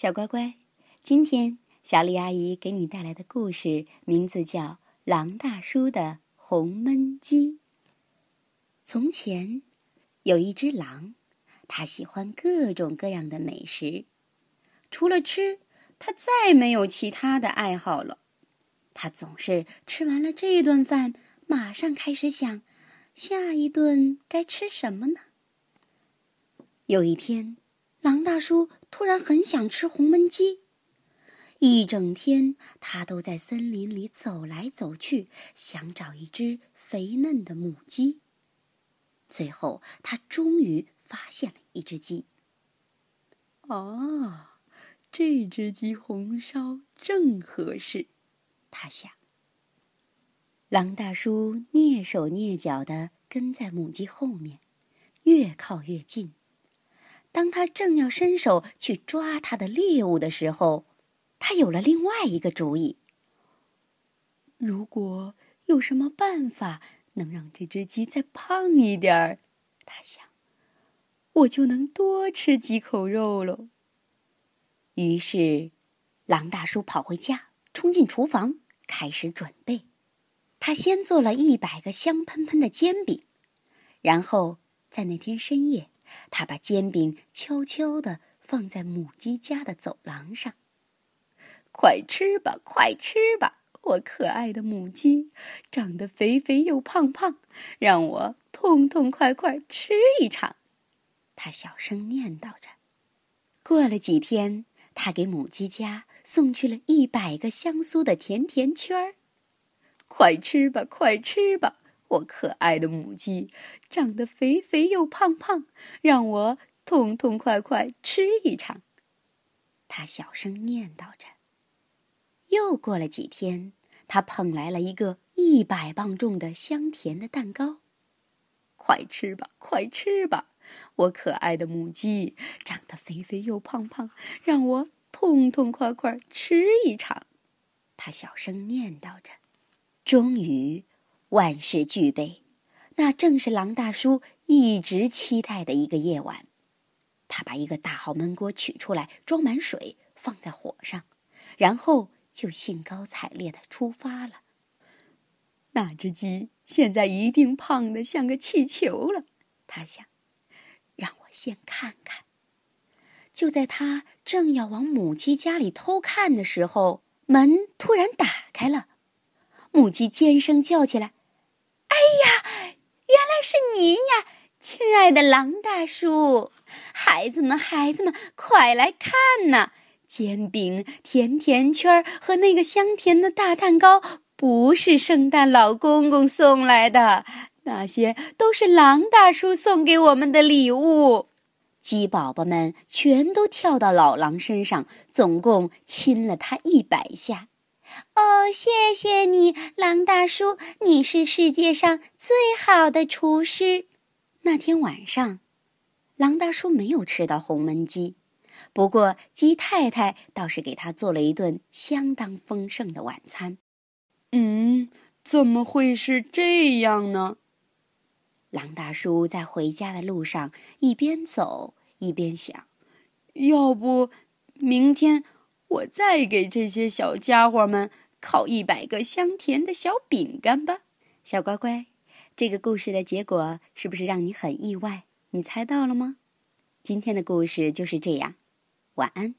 小乖乖，今天小丽阿姨给你带来的故事名字叫《狼大叔的红焖鸡》。从前，有一只狼，它喜欢各种各样的美食，除了吃，它再没有其他的爱好了。它总是吃完了这顿饭，马上开始想，下一顿该吃什么呢？有一天。狼大叔突然很想吃红焖鸡，一整天他都在森林里走来走去，想找一只肥嫩的母鸡。最后，他终于发现了一只鸡。啊，这只鸡红烧正合适，他想。狼大叔蹑手蹑脚地跟在母鸡后面，越靠越近。当他正要伸手去抓他的猎物的时候，他有了另外一个主意。如果有什么办法能让这只鸡再胖一点儿，他想，我就能多吃几口肉喽。于是，狼大叔跑回家，冲进厨房，开始准备。他先做了一百个香喷喷的煎饼，然后在那天深夜。他把煎饼悄悄地放在母鸡家的走廊上。快吃吧，快吃吧，我可爱的母鸡，长得肥肥又胖胖，让我痛痛快快吃一场。他小声念叨着。过了几天，他给母鸡家送去了一百个香酥的甜甜圈儿。快吃吧，快吃吧。我可爱的母鸡，长得肥肥又胖胖，让我痛痛快快吃一场。他小声念叨着。又过了几天，他捧来了一个一百磅重的香甜的蛋糕。快吃吧，快吃吧！我可爱的母鸡，长得肥肥又胖胖，让我痛痛快快吃一场。他小声念叨着。终于。万事俱备，那正是狼大叔一直期待的一个夜晚。他把一个大号焖锅取出来，装满水，放在火上，然后就兴高采烈的出发了。那只鸡现在一定胖得像个气球了，他想。让我先看看。就在他正要往母鸡家里偷看的时候，门突然打开了，母鸡尖声叫起来。您呀，亲爱的狼大叔！孩子们，孩子们，快来看呐！煎饼、甜甜圈和那个香甜的大蛋糕，不是圣诞老公公送来的，那些都是狼大叔送给我们的礼物。鸡宝宝们全都跳到老狼身上，总共亲了他一百下。哦，谢谢你，狼大叔，你是世界上最好的厨师。那天晚上，狼大叔没有吃到红焖鸡，不过鸡太太倒是给他做了一顿相当丰盛的晚餐。嗯，怎么会是这样呢？狼大叔在回家的路上一边走一边想：要不明天。我再给这些小家伙们烤一百个香甜的小饼干吧，小乖乖。这个故事的结果是不是让你很意外？你猜到了吗？今天的故事就是这样，晚安。